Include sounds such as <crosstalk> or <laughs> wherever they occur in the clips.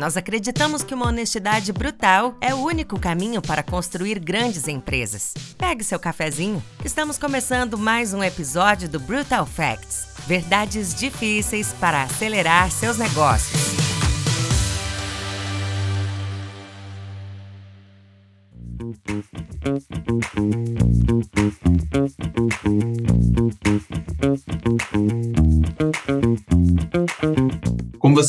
Nós acreditamos que uma honestidade brutal é o único caminho para construir grandes empresas. Pegue seu cafezinho. Estamos começando mais um episódio do Brutal Facts. Verdades difíceis para acelerar seus negócios.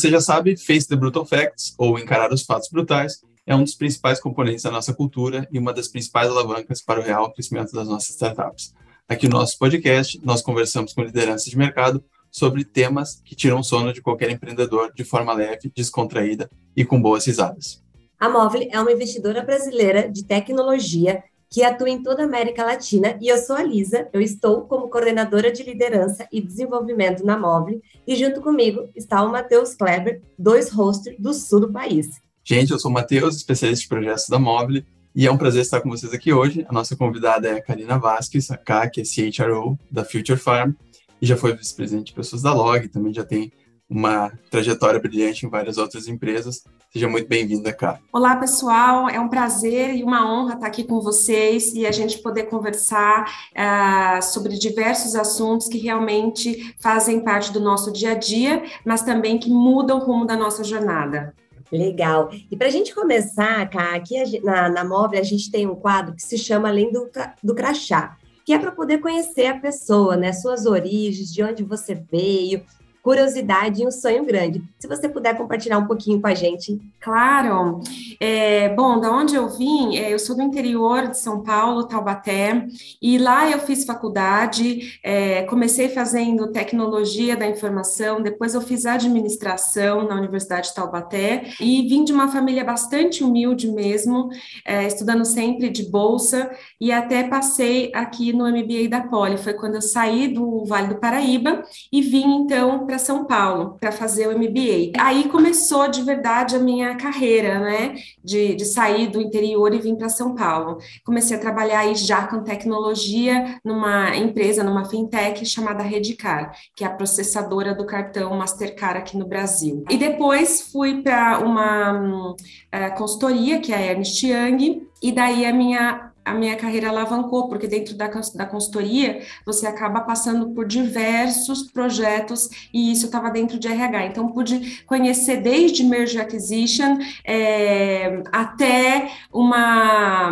Você já sabe, Face the Brutal Facts, ou Encarar os Fatos Brutais, é um dos principais componentes da nossa cultura e uma das principais alavancas para o real crescimento das nossas startups. Aqui no nosso podcast, nós conversamos com lideranças de mercado sobre temas que tiram sono de qualquer empreendedor de forma leve, descontraída e com boas risadas. A Móvel é uma investidora brasileira de tecnologia que atua em toda a América Latina, e eu sou a Lisa, eu estou como coordenadora de liderança e desenvolvimento na Mobile, e junto comigo está o Matheus Kleber, dois hosts do sul do país. Gente, eu sou o Matheus, especialista de projetos da Mobile, e é um prazer estar com vocês aqui hoje. A nossa convidada é a Karina Vasquez, a K, que é CHRO da Future Farm, e já foi vice-presidente de pessoas da Log, também já tem uma trajetória brilhante em várias outras empresas. Seja muito bem-vinda, cá. Olá, pessoal. É um prazer e uma honra estar aqui com vocês e a gente poder conversar uh, sobre diversos assuntos que realmente fazem parte do nosso dia a dia, mas também que mudam o rumo da nossa jornada. Legal. E para a gente começar, cá, aqui na, na Móvel a gente tem um quadro que se chama Além do, do Crachá, que é para poder conhecer a pessoa, né? Suas origens, de onde você veio, curiosidade e um sonho grande. Se você puder compartilhar um pouquinho com a gente. Claro. É, bom, da onde eu vim, é, eu sou do interior de São Paulo, Taubaté, e lá eu fiz faculdade, é, comecei fazendo tecnologia da informação, depois eu fiz administração na Universidade de Taubaté, e vim de uma família bastante humilde mesmo, é, estudando sempre de bolsa, e até passei aqui no MBA da Poli, foi quando eu saí do Vale do Paraíba e vim então para São Paulo para fazer o MBA. Aí começou de verdade a minha carreira, né? De, de sair do interior e vir para São Paulo. Comecei a trabalhar aí já com tecnologia numa empresa, numa fintech chamada Redcar, que é a processadora do cartão Mastercard aqui no Brasil. E depois fui para uma uh, consultoria, que é a Ernst Young, e daí a minha a minha carreira alavancou, porque dentro da, da consultoria você acaba passando por diversos projetos e isso estava dentro de RH. Então, pude conhecer desde Merge Acquisition é, até uma,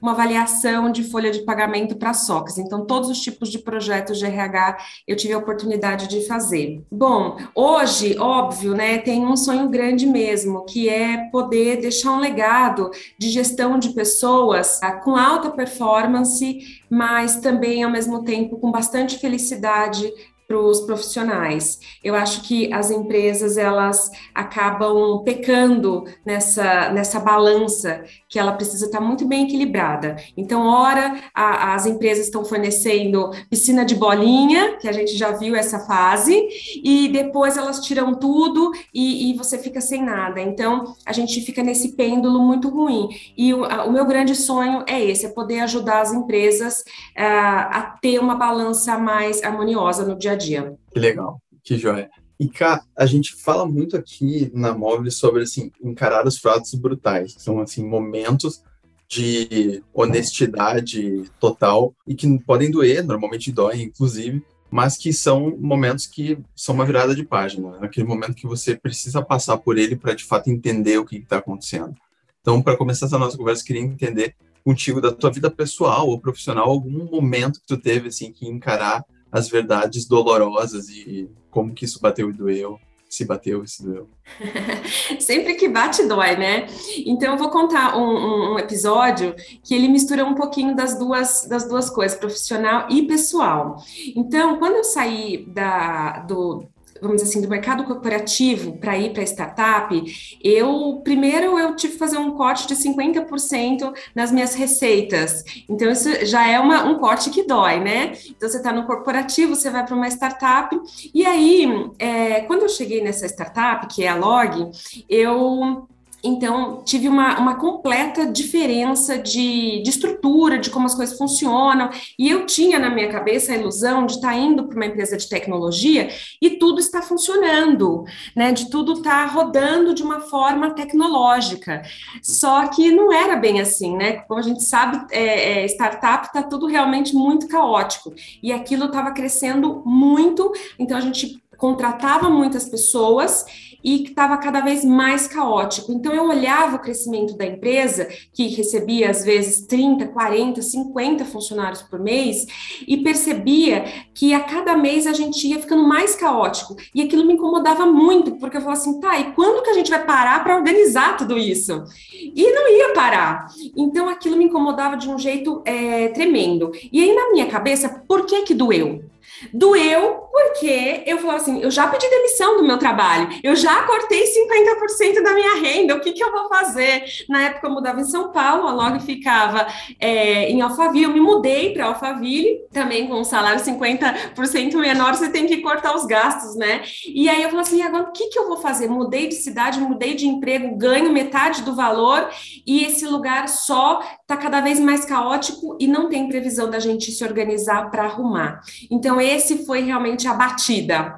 uma avaliação de folha de pagamento para SOX. Então, todos os tipos de projetos de RH eu tive a oportunidade de fazer. Bom, hoje, óbvio, né, tem um sonho grande mesmo, que é poder deixar um legado de gestão de pessoas com alta alta performance, mas também ao mesmo tempo com bastante felicidade para os profissionais. Eu acho que as empresas elas acabam pecando nessa, nessa balança que ela precisa estar muito bem equilibrada. Então, ora, a, as empresas estão fornecendo piscina de bolinha, que a gente já viu essa fase, e depois elas tiram tudo e, e você fica sem nada. Então, a gente fica nesse pêndulo muito ruim. E o, a, o meu grande sonho é esse, é poder ajudar as empresas uh, a ter uma balança mais harmoniosa no dia a dia dia. Que legal, que joia. E, cá, a gente fala muito aqui na Móvel sobre, assim, encarar os fatos brutais. São, assim, momentos de honestidade total e que podem doer, normalmente doem, inclusive, mas que são momentos que são uma virada de página. Né? Aquele momento que você precisa passar por ele para, de fato, entender o que está acontecendo. Então, para começar essa nossa conversa, queria entender contigo da tua vida pessoal ou profissional, algum momento que tu teve, assim, que encarar as verdades dolorosas e como que isso bateu e doeu, se bateu e se doeu. <laughs> Sempre que bate, dói, né? Então, eu vou contar um, um, episódio que ele mistura um pouquinho das duas, das duas coisas, profissional e pessoal. Então, quando eu saí da, do, vamos dizer assim, do mercado corporativo para ir para startup, eu primeiro eu tive que fazer um corte de 50% nas minhas receitas. Então, isso já é uma, um corte que dói, né? Então, você está no corporativo, você vai para uma startup, e aí, é, quando eu cheguei nessa startup, que é a Log, eu então, tive uma, uma completa diferença de, de estrutura, de como as coisas funcionam. E eu tinha na minha cabeça a ilusão de estar tá indo para uma empresa de tecnologia e tudo está funcionando, né? De tudo estar tá rodando de uma forma tecnológica. Só que não era bem assim, né? Como a gente sabe, é, é, startup está tudo realmente muito caótico. E aquilo estava crescendo muito, então a gente contratava muitas pessoas e que estava cada vez mais caótico. Então, eu olhava o crescimento da empresa, que recebia às vezes 30, 40, 50 funcionários por mês, e percebia que a cada mês a gente ia ficando mais caótico. E aquilo me incomodava muito, porque eu falava assim, tá, e quando que a gente vai parar para organizar tudo isso? E não ia parar. Então, aquilo me incomodava de um jeito é, tremendo. E aí, na minha cabeça, por que que doeu? Doeu porque eu falava assim: eu já pedi demissão do meu trabalho, eu já cortei 50% da minha renda, o que, que eu vou fazer? Na época eu mudava em São Paulo, a Log ficava é, em Alphaville, eu me mudei para Alphaville, também com um salário 50% menor, você tem que cortar os gastos, né? E aí eu falei assim: agora o que, que eu vou fazer? Mudei de cidade, mudei de emprego, ganho metade do valor e esse lugar só está cada vez mais caótico e não tem previsão da gente se organizar para arrumar. Então, esse foi realmente a batida.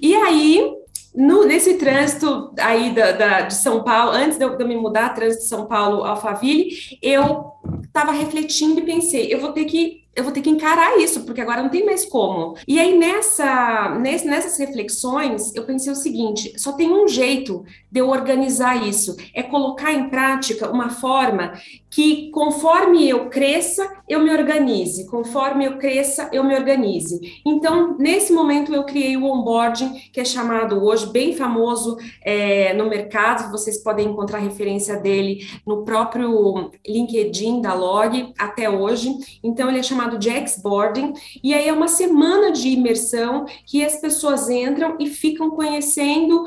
E aí, no, nesse trânsito aí da, da, de São Paulo, antes de eu, de eu me mudar, trânsito de São Paulo Alphaville, eu estava refletindo e pensei, eu vou ter que eu vou ter que encarar isso, porque agora não tem mais como. E aí, nessa, nessas reflexões, eu pensei o seguinte: só tem um jeito de eu organizar isso, é colocar em prática uma forma que, conforme eu cresça, eu me organize, conforme eu cresça, eu me organize. Então, nesse momento, eu criei o onboarding, que é chamado hoje, bem famoso é, no mercado, vocês podem encontrar referência dele no próprio LinkedIn da Log até hoje. Então, ele é chamado chamado de Xboarding, e aí é uma semana de imersão que as pessoas entram e ficam conhecendo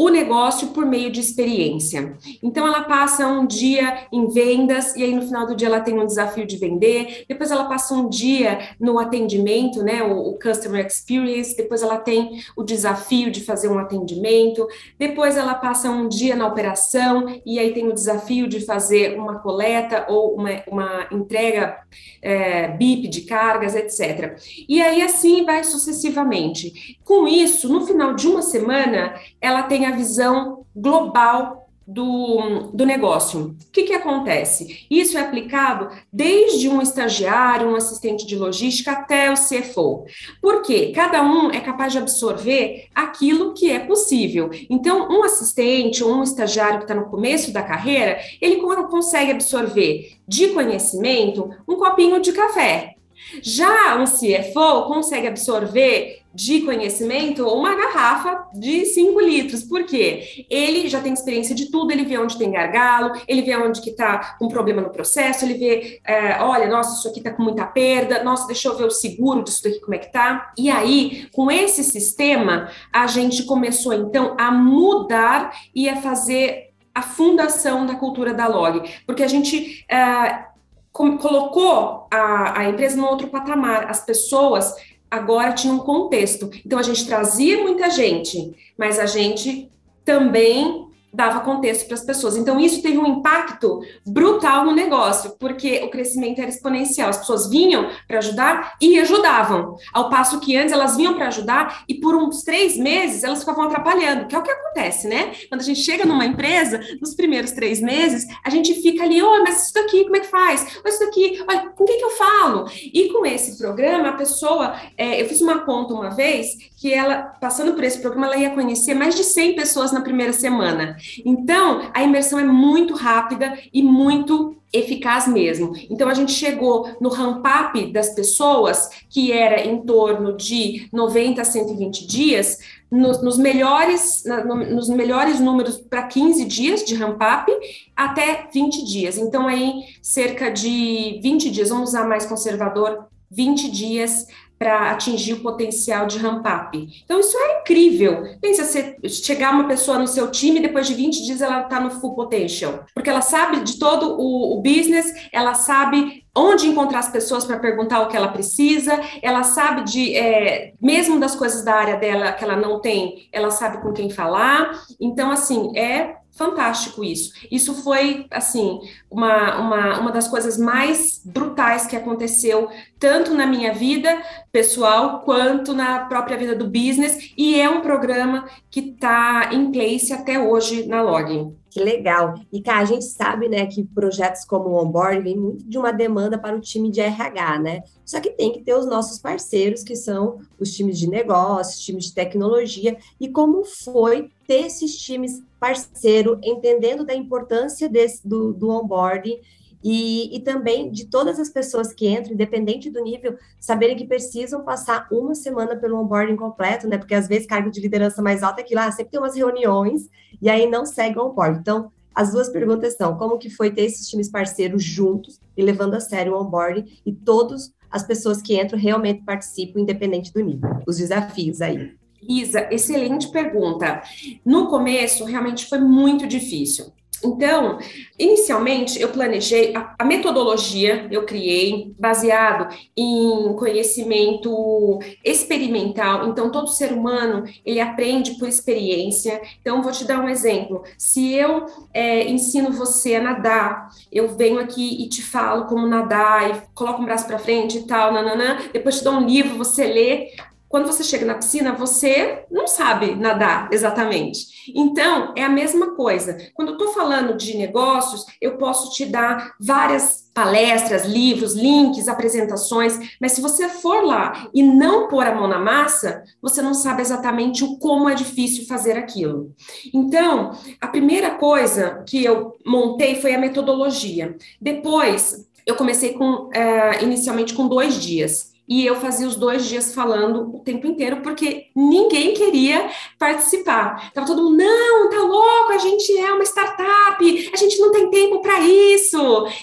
o negócio por meio de experiência. Então, ela passa um dia em vendas, e aí no final do dia ela tem um desafio de vender, depois ela passa um dia no atendimento, né, o, o Customer Experience, depois ela tem o desafio de fazer um atendimento, depois ela passa um dia na operação, e aí tem o desafio de fazer uma coleta ou uma, uma entrega é, BIP de cargas, etc. E aí assim vai sucessivamente. Com isso, no final de uma semana, ela tem a visão global do, do negócio. O que, que acontece? Isso é aplicado desde um estagiário, um assistente de logística até o CFO. Porque cada um é capaz de absorver aquilo que é possível. Então, um assistente ou um estagiário que está no começo da carreira, ele consegue absorver de conhecimento um copinho de café. Já um CFO consegue absorver de conhecimento uma garrafa de 5 litros. Por quê? Ele já tem experiência de tudo, ele vê onde tem gargalo, ele vê onde que está um problema no processo, ele vê, é, olha, nossa, isso aqui está com muita perda, nossa, deixa eu ver o seguro disso daqui, como é que tá. E aí, com esse sistema, a gente começou, então, a mudar e a fazer a fundação da cultura da log, porque a gente... É, colocou a, a empresa no outro patamar, as pessoas agora tinha um contexto. Então a gente trazia muita gente, mas a gente também dava contexto para as pessoas. Então, isso teve um impacto brutal no negócio, porque o crescimento era exponencial. As pessoas vinham para ajudar e ajudavam. Ao passo que antes elas vinham para ajudar e por uns três meses elas ficavam atrapalhando, que é o que acontece, né? Quando a gente chega numa empresa, nos primeiros três meses, a gente fica ali, oh, mas isso daqui, como é que faz? Oh, isso daqui, olha, com quem que eu falo? E com esse programa, a pessoa, é, eu fiz uma conta uma vez que ela, passando por esse programa, ela ia conhecer mais de 100 pessoas na primeira semana. Então, a imersão é muito rápida e muito eficaz mesmo. Então, a gente chegou no ramp-up das pessoas, que era em torno de 90 a 120 dias, nos, nos melhores, na, no, nos melhores números para 15 dias de ramp-up, até 20 dias. Então, aí, cerca de 20 dias, vamos usar mais conservador, 20 dias para atingir o potencial de ramp-up. Então, isso é incrível. Pensa, você chegar uma pessoa no seu time, depois de 20 dias ela está no full potential, porque ela sabe de todo o, o business, ela sabe onde encontrar as pessoas para perguntar o que ela precisa, ela sabe de, é, mesmo das coisas da área dela que ela não tem, ela sabe com quem falar. Então, assim, é fantástico isso. Isso foi, assim, uma, uma, uma das coisas mais brutais que aconteceu, tanto na minha vida pessoal, quanto na própria vida do business, e é um programa que está em place até hoje na Login. Que legal. E, cá, a gente sabe, né, que projetos como o Onboard vem muito de uma demanda para o time de RH, né? Só que tem que ter os nossos parceiros, que são os times de negócios, times de tecnologia, e como foi ter esses times parceiro, entendendo da importância desse, do, do onboarding e, e, também de todas as pessoas que entram, independente do nível, saberem que precisam passar uma semana pelo onboarding completo, né? Porque às vezes cargo de liderança mais alta é que lá sempre tem umas reuniões e aí não segue o onboarding. Então, as duas perguntas são: como que foi ter esses times parceiros juntos e levando a sério o onboarding e todas as pessoas que entram realmente participam, independente do nível? Os desafios aí. Isa, excelente pergunta. No começo, realmente foi muito difícil. Então, inicialmente, eu planejei a, a, metodologia, eu criei, baseado em conhecimento experimental. Então, todo ser humano, ele aprende por experiência. Então, vou te dar um exemplo. Se eu é, ensino você a nadar, eu venho aqui e te falo como nadar, e coloco um braço para frente e tal, nananã, depois te dou um livro, você lê, quando você chega na piscina, você não sabe nadar exatamente. Então, é a mesma coisa. Quando eu estou falando de negócios, eu posso te dar várias palestras, livros, links, apresentações, mas se você for lá e não pôr a mão na massa, você não sabe exatamente o como é difícil fazer aquilo. Então, a primeira coisa que eu montei foi a metodologia. Depois, eu comecei com, uh, inicialmente com dois dias e eu fazia os dois dias falando o tempo inteiro, porque ninguém queria participar. Tava todo mundo, não, tá louco, a gente é uma startup, a gente não tem tempo para isso.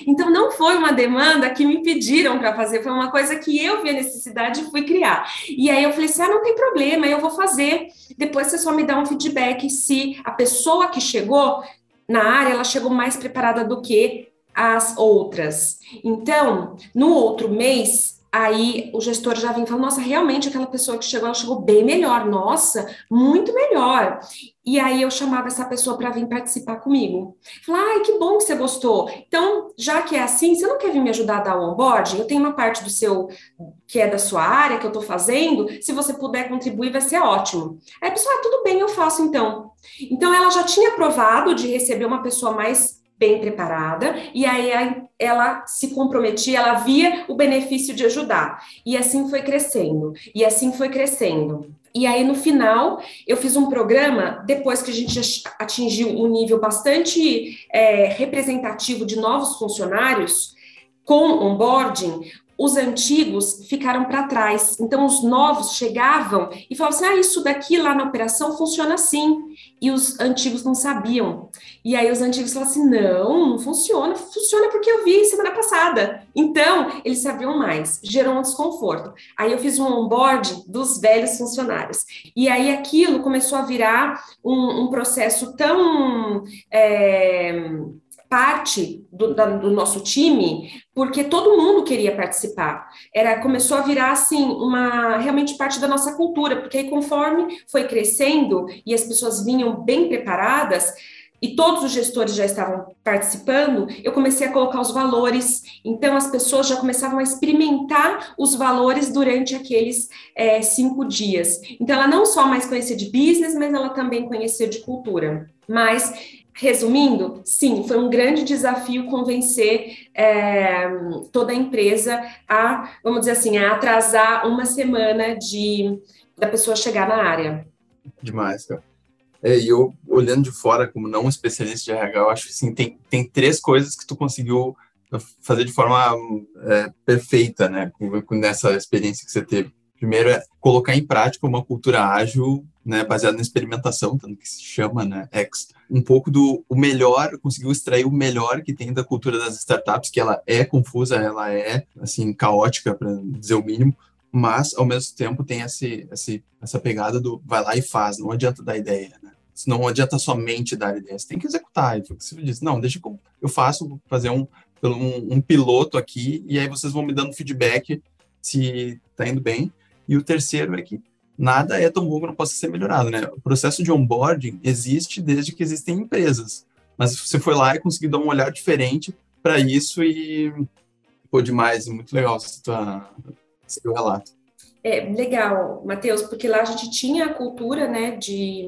Então, não foi uma demanda que me pediram para fazer, foi uma coisa que eu vi a necessidade e fui criar. E aí eu falei assim: ah, não tem problema, eu vou fazer. Depois você só me dá um feedback se a pessoa que chegou na área, ela chegou mais preparada do que as outras. Então, no outro mês, aí o gestor já vem falando, nossa, realmente aquela pessoa que chegou, ela chegou bem melhor, nossa, muito melhor. E aí eu chamava essa pessoa para vir participar comigo. Falei, ai, que bom que você gostou. Então, já que é assim, você não quer vir me ajudar a dar o onboarding? Eu tenho uma parte do seu, que é da sua área, que eu estou fazendo, se você puder contribuir, vai ser ótimo. Aí a pessoa, ah, tudo bem, eu faço então. Então, ela já tinha aprovado de receber uma pessoa mais bem preparada, e aí ela se comprometia, ela via o benefício de ajudar. E assim foi crescendo, e assim foi crescendo. E aí, no final, eu fiz um programa, depois que a gente atingiu um nível bastante é, representativo de novos funcionários, com onboarding, os antigos ficaram para trás. Então, os novos chegavam e falavam assim: ah, isso daqui lá na operação funciona assim. E os antigos não sabiam. E aí, os antigos falavam assim: não, não funciona, funciona porque eu vi semana passada. Então, eles sabiam mais, gerou um desconforto. Aí, eu fiz um onboard dos velhos funcionários. E aí, aquilo começou a virar um, um processo tão. É, parte do, da, do, nosso time, porque todo mundo queria participar. Era começou a virar assim uma realmente parte da nossa cultura, porque aí conforme foi crescendo e as pessoas vinham bem preparadas, e todos os gestores já estavam participando, eu comecei a colocar os valores. Então, as pessoas já começavam a experimentar os valores durante aqueles é, cinco dias. Então, ela não só mais conhecia de business, mas ela também conhecia de cultura. Mas Resumindo, sim, foi um grande desafio convencer é, toda a empresa a, vamos dizer assim, a atrasar uma semana de da pessoa chegar na área. Demais, cara. É, e eu, olhando de fora, como não especialista de RH, eu acho que assim, tem, tem três coisas que tu conseguiu fazer de forma é, perfeita, né, nessa experiência que você teve. Primeiro é colocar em prática uma cultura ágil, né, baseada na experimentação, tanto que se chama, né, X. Um pouco do o melhor, conseguiu extrair o melhor que tem da cultura das startups, que ela é confusa, ela é assim caótica, para dizer o mínimo, mas ao mesmo tempo tem esse, esse, essa pegada do vai lá e faz, não adianta dar ideia, né? Não adianta somente dar ideia, você tem que executar. E você diz, não, deixa que eu faço, vou fazer um, um, um piloto aqui, e aí vocês vão me dando feedback se está indo bem. E o terceiro é que nada é tão bom que não possa ser melhorado, né? O processo de onboarding existe desde que existem empresas, mas você foi lá e conseguiu dar um olhar diferente para isso e pô, demais, muito legal esse, teu relato. É, legal, Matheus, porque lá a gente tinha a cultura né, de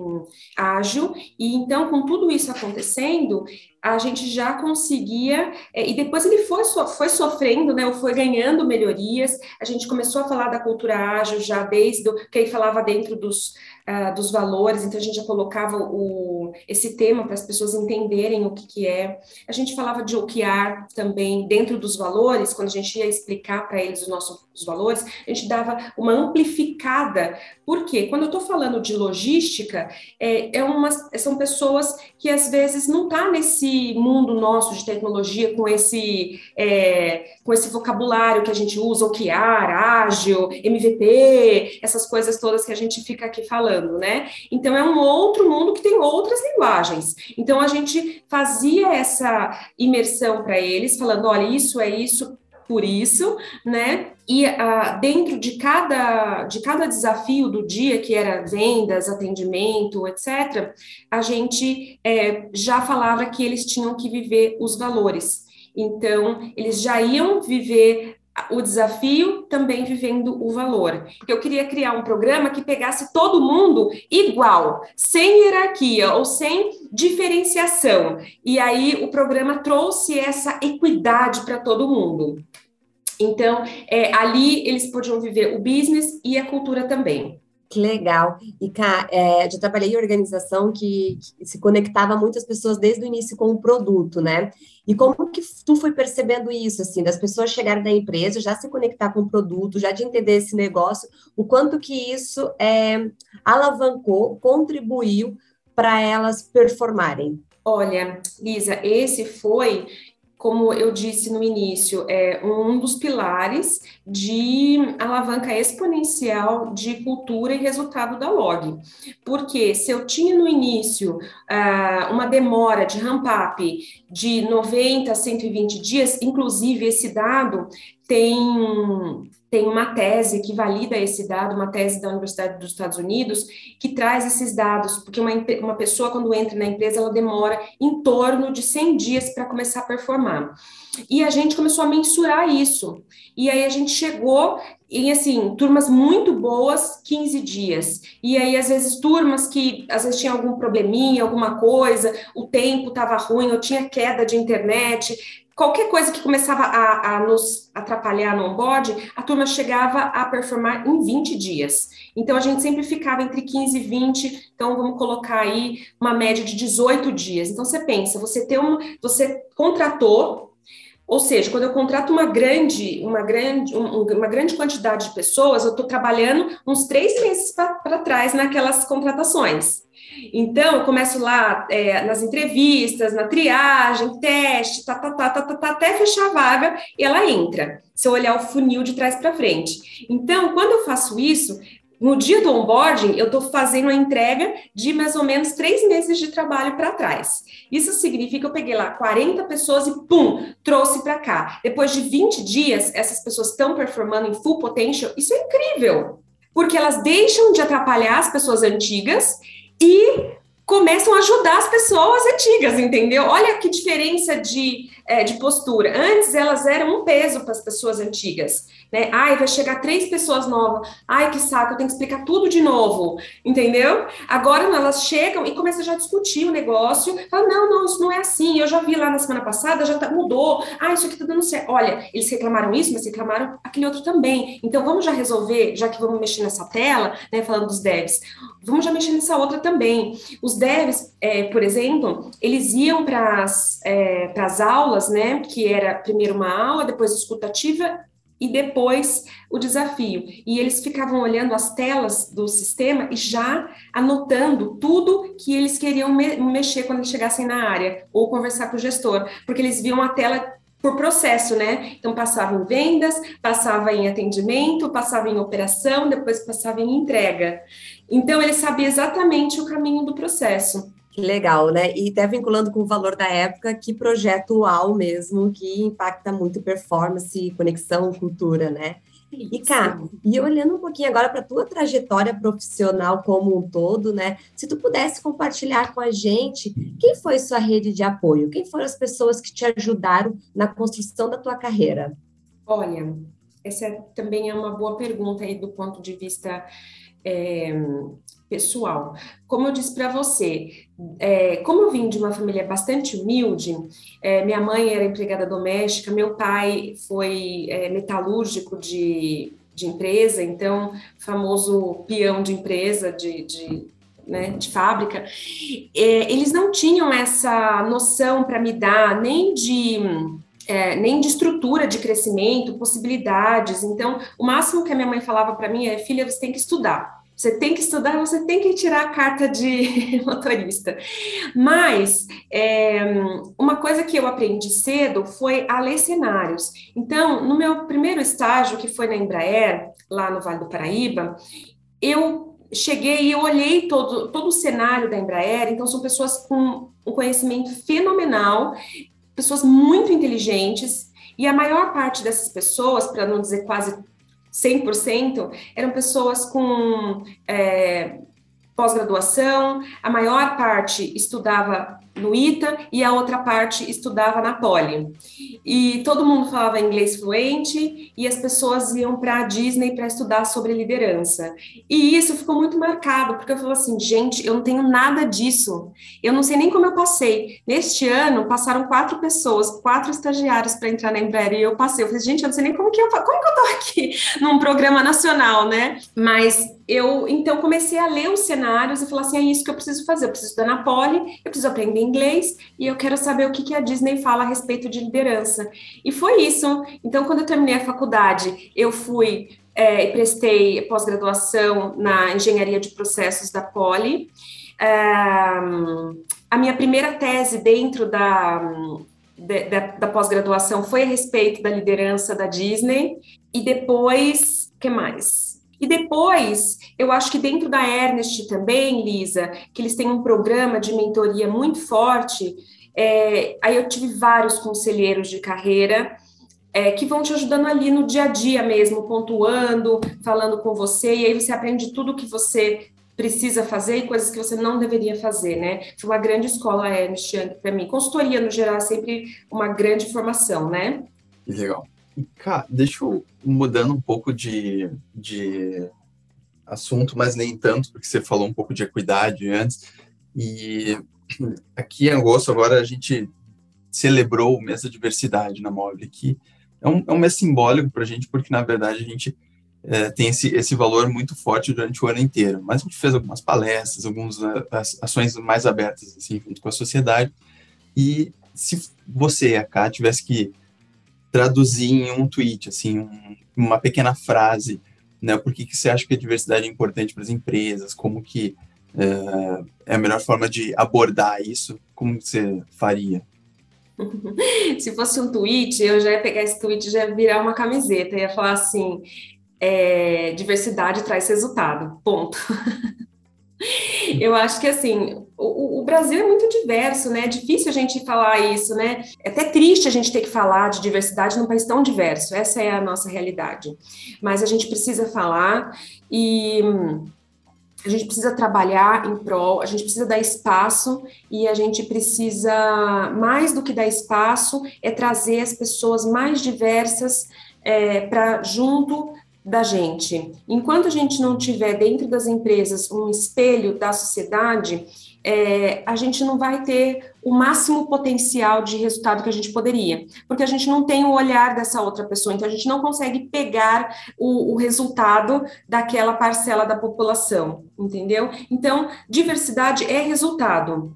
ágil, e então, com tudo isso acontecendo, a gente já conseguia, é, e depois ele foi, foi sofrendo, né, foi ganhando melhorias, a gente começou a falar da cultura ágil já desde o, que ele falava dentro dos, uh, dos valores, então a gente já colocava o, esse tema para as pessoas entenderem o que, que é. A gente falava de OKR também dentro dos valores, quando a gente ia explicar para eles os nossos os valores, a gente dava uma amplificada. Por quê? Quando eu estou falando de logística, é, é uma, são pessoas que às vezes não tá nesse mundo nosso de tecnologia com esse, é, com esse vocabulário que a gente usa, OKR, ágil, MVP, essas coisas todas que a gente fica aqui falando, né? Então é um outro mundo que tem outras linguagens. Então a gente fazia essa imersão para eles, falando, olha, isso é isso por isso, né? E uh, dentro de cada, de cada desafio do dia, que era vendas, atendimento, etc., a gente é, já falava que eles tinham que viver os valores. Então, eles já iam viver o desafio também vivendo o valor. Eu queria criar um programa que pegasse todo mundo igual, sem hierarquia ou sem diferenciação. E aí o programa trouxe essa equidade para todo mundo. Então, é, ali eles podiam viver o business e a cultura também. Que legal. E, cá, é, eu trabalhei em organização que, que, se conectava muitas pessoas desde o início com o produto, né? E como que tu foi percebendo isso, assim, das pessoas chegarem da empresa, já se conectar com o produto, já de entender esse negócio, o quanto que isso é, alavancou, contribuiu para elas performarem? Olha, Lisa, esse foi como eu disse no início, é um dos pilares de alavanca exponencial de cultura e resultado da log. Porque se eu tinha no início uh, uma demora de ramp-up de 90 a 120 dias, inclusive esse dado tem tem uma tese que valida esse dado, uma tese da Universidade dos Estados Unidos, que traz esses dados, porque uma, uma pessoa, quando entra na empresa, ela demora em torno de 100 dias para começar a performar. E a gente começou a mensurar isso. E aí a gente chegou em, assim, turmas muito boas, 15 dias. E aí, às vezes, turmas que, às vezes, tinha algum probleminha, alguma coisa, o tempo estava ruim, ou tinha queda de internet, qualquer coisa que começava a, a, nos atrapalhar no onboard, a turma chegava a performar em 20 dias. Então, a gente sempre ficava entre 15 e 20, então vamos colocar aí uma média de 18 dias. Então, você pensa, você tem um, você contratou, ou seja, quando eu contrato uma grande, uma grande, um, uma grande quantidade de pessoas, eu estou trabalhando uns três meses para trás naquelas contratações. Então, começo lá é, nas entrevistas, na triagem, teste, tá, tá, tá, tá, tá, tá, até fechar a vaga e ela entra. Se eu olhar o funil de trás para frente. Então, quando eu faço isso, no dia do onboarding, eu estou fazendo a entrega de mais ou menos três meses de trabalho para trás. Isso significa que eu peguei lá 40 pessoas e, pum, trouxe para cá. Depois de 20 dias, essas pessoas estão performando em full potential. Isso é incrível, porque elas deixam de atrapalhar as pessoas antigas e começam a ajudar as pessoas antigas, entendeu? Olha que diferença de, é, de postura. Antes elas eram um peso para as pessoas antigas né? Ai, vai chegar três pessoas novas. Ai, que saco, eu tenho que explicar tudo de novo, entendeu? Agora elas chegam e começam já a discutir o negócio. Falam, não, não, isso não é assim. Eu já vi lá na semana passada, já tá, mudou. Ah, isso aqui tá dando certo. Olha, eles reclamaram isso, mas reclamaram aquele outro também. Então vamos já resolver, já que vamos mexer nessa tela, né? Falando dos devs, vamos já mexer nessa outra também. Os devs, é, por exemplo, eles iam para as é, aulas, né? Que era primeiro uma aula, depois escutativa e depois o desafio. E eles ficavam olhando as telas do sistema e já anotando tudo que eles queriam me mexer quando chegassem na área, ou conversar com o gestor, porque eles viam a tela por processo, né? Então passava em vendas, passava em atendimento, passava em operação, depois passava em entrega. Então ele sabia exatamente o caminho do processo. Que legal, né? E até vinculando com o valor da época, que projeto UAU mesmo, que impacta muito performance, conexão, cultura, né? E cá, e olhando um pouquinho agora para a tua trajetória profissional como um todo, né? Se tu pudesse compartilhar com a gente, quem foi sua rede de apoio? Quem foram as pessoas que te ajudaram na construção da tua carreira? Olha, essa também é uma boa pergunta aí do ponto de vista é, pessoal. Como eu disse para você, é, como eu vim de uma família bastante humilde, é, minha mãe era empregada doméstica, meu pai foi é, metalúrgico de, de empresa, então, famoso peão de empresa, de, de né, de fábrica, é, eles não tinham essa noção para me dar nem de é, nem de estrutura de crescimento, possibilidades. Então, o máximo que a minha mãe falava para mim é: filha, você tem que estudar. Você tem que estudar, você tem que tirar a carta de <laughs> motorista. Mas é, uma coisa que eu aprendi cedo foi a ler cenários. Então, no meu primeiro estágio, que foi na Embraer, lá no Vale do Paraíba, eu cheguei e olhei todo, todo o cenário da Embraer. Então, são pessoas com um conhecimento fenomenal, pessoas muito inteligentes, e a maior parte dessas pessoas, para não dizer quase 100%, eram pessoas com é, pós-graduação, a maior parte estudava no ITA e a outra parte estudava na Poli. E todo mundo falava inglês fluente e as pessoas iam para a Disney para estudar sobre liderança. E isso ficou muito marcado, porque eu falei assim, gente, eu não tenho nada disso. Eu não sei nem como eu passei. Neste ano, passaram quatro pessoas, quatro estagiários para entrar na Embraer e eu passei. Eu falei, gente, eu não sei nem como que eu, como que eu tô aqui <laughs> num programa nacional, né? Mas eu então comecei a ler os cenários e falar assim: é isso que eu preciso fazer. Eu preciso estudar na Poli, eu preciso aprender inglês e eu quero saber o que, que a Disney fala a respeito de liderança. E foi isso. Então, quando eu terminei a faculdade, eu fui é, e prestei pós-graduação na engenharia de processos da Poli. É, a minha primeira tese dentro da, da, da pós-graduação foi a respeito da liderança da Disney. E depois, o que mais? E depois, eu acho que dentro da Ernest também, Lisa, que eles têm um programa de mentoria muito forte. É, aí eu tive vários conselheiros de carreira é, que vão te ajudando ali no dia a dia mesmo, pontuando, falando com você, e aí você aprende tudo que você precisa fazer e coisas que você não deveria fazer, né? Foi uma grande escola a Ernest para mim. Consultoria, no geral, é sempre uma grande formação, né? Legal. Cara, deixa eu mudando um pouco de, de assunto, mas nem tanto, porque você falou um pouco de equidade antes. E <clears throat> aqui em agosto, agora a gente celebrou o mês da diversidade na Mobile, que é um, é um mês simbólico para a gente, porque na verdade a gente é, tem esse, esse valor muito forte durante o ano inteiro. Mas a gente fez algumas palestras, algumas ações mais abertas, assim, junto com a sociedade. E se você, a Cá, tivesse que traduzir em um tweet, assim, um, uma pequena frase, né? Por que, que você acha que a diversidade é importante para as empresas? Como que é, é, a melhor forma de abordar isso? Como você faria? <laughs> Se fosse um tweet, eu já ia pegar esse tweet e já ia virar uma camiseta, ia falar assim, é, diversidade traz resultado, ponto. <laughs> Eu acho que assim, o, o, Brasil é muito diverso, né? É difícil a gente falar isso, né? É até triste a gente ter que falar de diversidade num país tão diverso. Essa é a nossa realidade. Mas a gente precisa falar e a gente precisa trabalhar em prol, a gente precisa dar espaço e a gente precisa, mais do que dar espaço, é trazer as pessoas mais diversas é, para junto da gente. Enquanto a gente não tiver dentro das empresas um espelho da sociedade, é, a gente não vai ter o máximo potencial de resultado que a gente poderia, porque a gente não tem o olhar dessa outra pessoa, então a gente não consegue pegar o, o resultado daquela parcela da população, entendeu? Então, diversidade é resultado,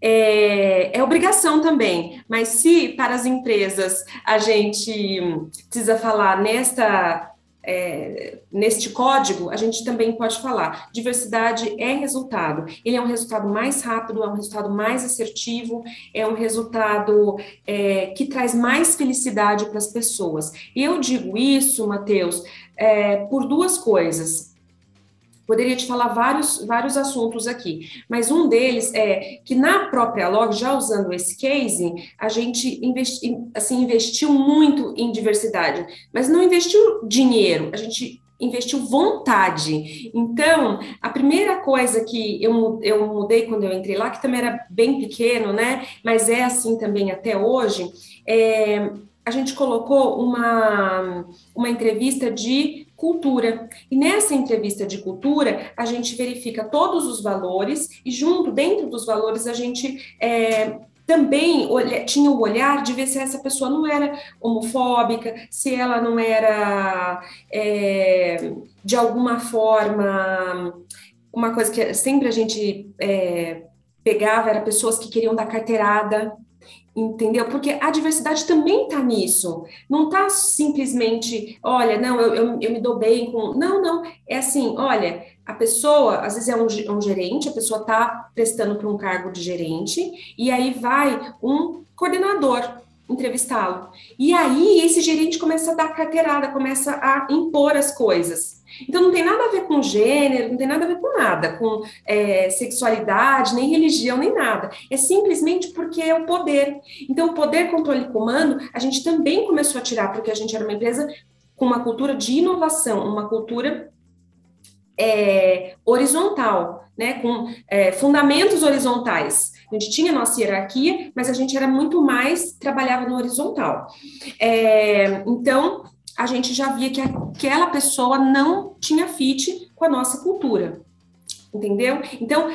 é, é, obrigação também, mas se para as empresas a gente precisa falar nesta é, neste código, a gente também pode falar: diversidade é resultado. Ele é um resultado mais rápido, é um resultado mais assertivo, é um resultado é, que traz mais felicidade para as pessoas. E eu digo isso, Matheus, é, por duas coisas. Poderia te falar vários, vários assuntos aqui, mas um deles é que na própria Log, já usando esse case, a gente investi, assim, investiu muito em diversidade, mas não investiu dinheiro, a gente investiu vontade. Então, a primeira coisa que eu, eu mudei quando eu entrei lá, que também era bem pequeno, né? Mas é assim também até hoje, é, a gente colocou uma, uma entrevista de cultura. E nessa entrevista de cultura, a gente verifica todos os valores e, junto, dentro dos valores, a gente é, também tinha o olhar de ver se essa pessoa não era homofóbica, se ela não era é, de alguma forma uma coisa que sempre a gente é, pegava era pessoas que queriam dar carteirada, entendeu? Porque a diversidade também está nisso. Não está simplesmente, olha, não, eu, eu, eu, me dou bem com. Não, não. É assim, olha, a pessoa, às vezes é um, um gerente, a pessoa está prestando para um cargo de gerente, e aí vai um coordenador entrevistá-lo. E aí esse gerente começa a dar carteirada, começa a impor as coisas. Então não tem nada a ver com gênero, não tem nada a ver com nada, com é, sexualidade, nem religião, nem nada. É simplesmente porque é o poder. Então, o poder, controle e comando, a gente também começou a tirar, porque a gente era uma empresa com uma cultura de inovação, uma cultura é, horizontal, né, com é, fundamentos horizontais. A gente tinha nossa hierarquia, mas a gente era muito mais, trabalhava no horizontal. É, então, a gente já via que aquela pessoa não tinha fit com a nossa cultura. Entendeu? Então,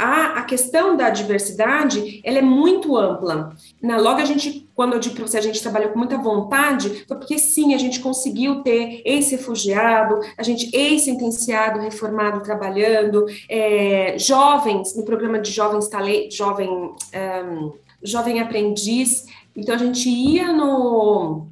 a, a questão da diversidade, ela é muito ampla. Na logo a gente, quando eu digo para você, a gente trabalhou com muita vontade, foi porque sim, a gente conseguiu ter ex-refugiado, a gente ex-sentenciado, reformado, trabalhando, é, jovens, no programa de jovens jovem, um, jovem aprendiz, então a gente ia no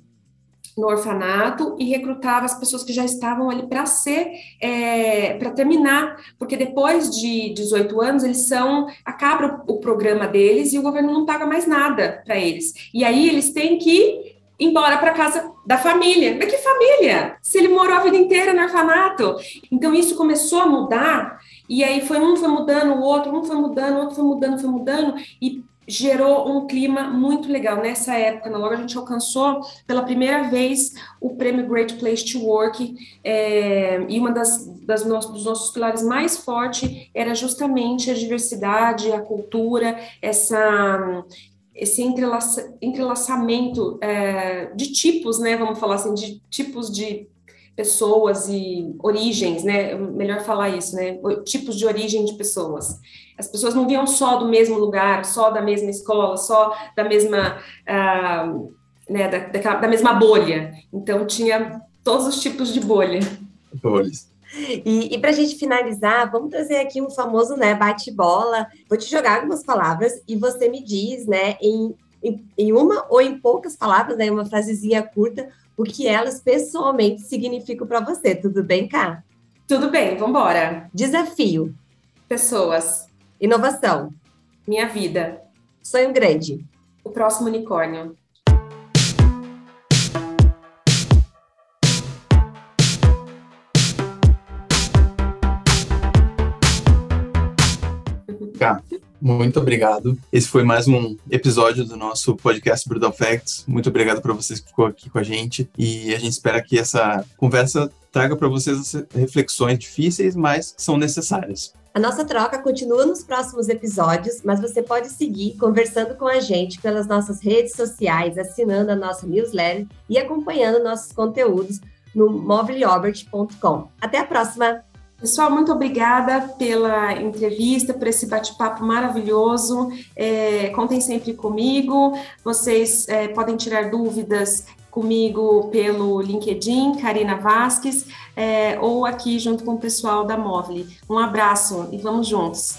no orfanato e recrutava as pessoas que já estavam ali para ser, é, para terminar, porque depois de 18 anos eles são, acaba o, o programa deles e o governo não paga mais nada para eles. E aí eles têm que ir embora para casa da família. Mas que família? Se ele morou a vida inteira no orfanato. Então isso começou a mudar e aí foi um foi mudando, o outro, um foi mudando, o outro foi mudando, foi mudando e gerou um clima muito legal. Nessa época, na logo a gente alcançou pela primeira vez o prêmio Great Place to Work, é, e uma das, das no, dos nossos pilares mais fortes era justamente a diversidade, a cultura, essa esse entrelaça, entrelaçamento é, de tipos, né, vamos falar assim, de tipos de pessoas e origens, né? Melhor falar isso, né? Tipos de origem de pessoas. As pessoas não vinham só do mesmo lugar, só da mesma escola, só da mesma, uh, né? Da, da, da, mesma bolha. Então tinha todos os tipos de bolha. Bolhas. E, e para a gente finalizar, vamos trazer aqui um famoso né, bate-bola. Vou te jogar algumas palavras e você me diz, né, em, em, em uma ou em poucas palavras, né, uma frasezinha curta, o que elas pessoalmente significam para você. Tudo bem, Cá? Tudo bem, vamos embora. Desafio. Pessoas. Inovação. Minha vida. Sonho grande. O próximo unicórnio. Muito obrigado. Esse foi mais um episódio do nosso podcast Brutal Facts. Muito obrigado para vocês que ficou aqui com a gente e a gente espera que essa conversa traga para vocês reflexões difíceis, mas que são necessárias. A nossa troca continua nos próximos episódios, mas você pode seguir conversando com a gente pelas nossas redes sociais, assinando a nossa newsletter e acompanhando nossos conteúdos no mobileobert.com. Até a próxima! Pessoal, muito obrigada pela entrevista, por esse bate-papo maravilhoso. É, contem sempre comigo. Vocês é, podem tirar dúvidas comigo pelo LinkedIn, Karina Vasques, é, ou aqui junto com o pessoal da Móvel. Um abraço e vamos juntos.